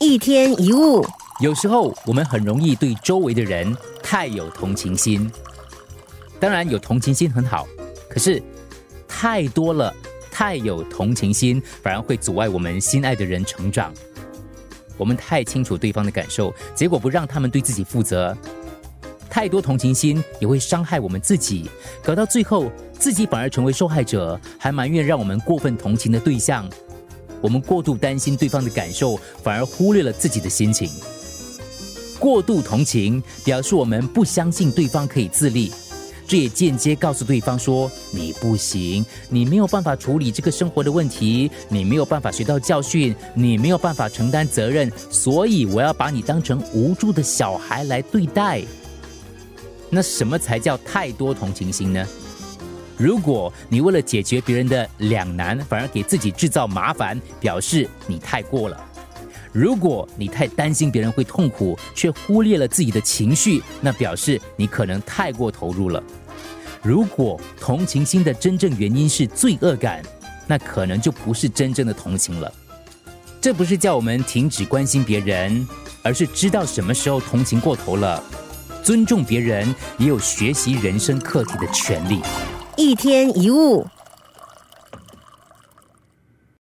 一天一物，有时候我们很容易对周围的人太有同情心。当然，有同情心很好，可是太多了，太有同情心反而会阻碍我们心爱的人成长。我们太清楚对方的感受，结果不让他们对自己负责。太多同情心也会伤害我们自己，搞到最后自己反而成为受害者，还埋怨让我们过分同情的对象。我们过度担心对方的感受，反而忽略了自己的心情。过度同情表示我们不相信对方可以自立，这也间接告诉对方说你不行，你没有办法处理这个生活的问题，你没有办法学到教训，你没有办法承担责任，所以我要把你当成无助的小孩来对待。那什么才叫太多同情心呢？如果你为了解决别人的两难，反而给自己制造麻烦，表示你太过了；如果你太担心别人会痛苦，却忽略了自己的情绪，那表示你可能太过投入了。如果同情心的真正原因是罪恶感，那可能就不是真正的同情了。这不是叫我们停止关心别人，而是知道什么时候同情过头了。尊重别人，也有学习人生课题的权利。一天一物。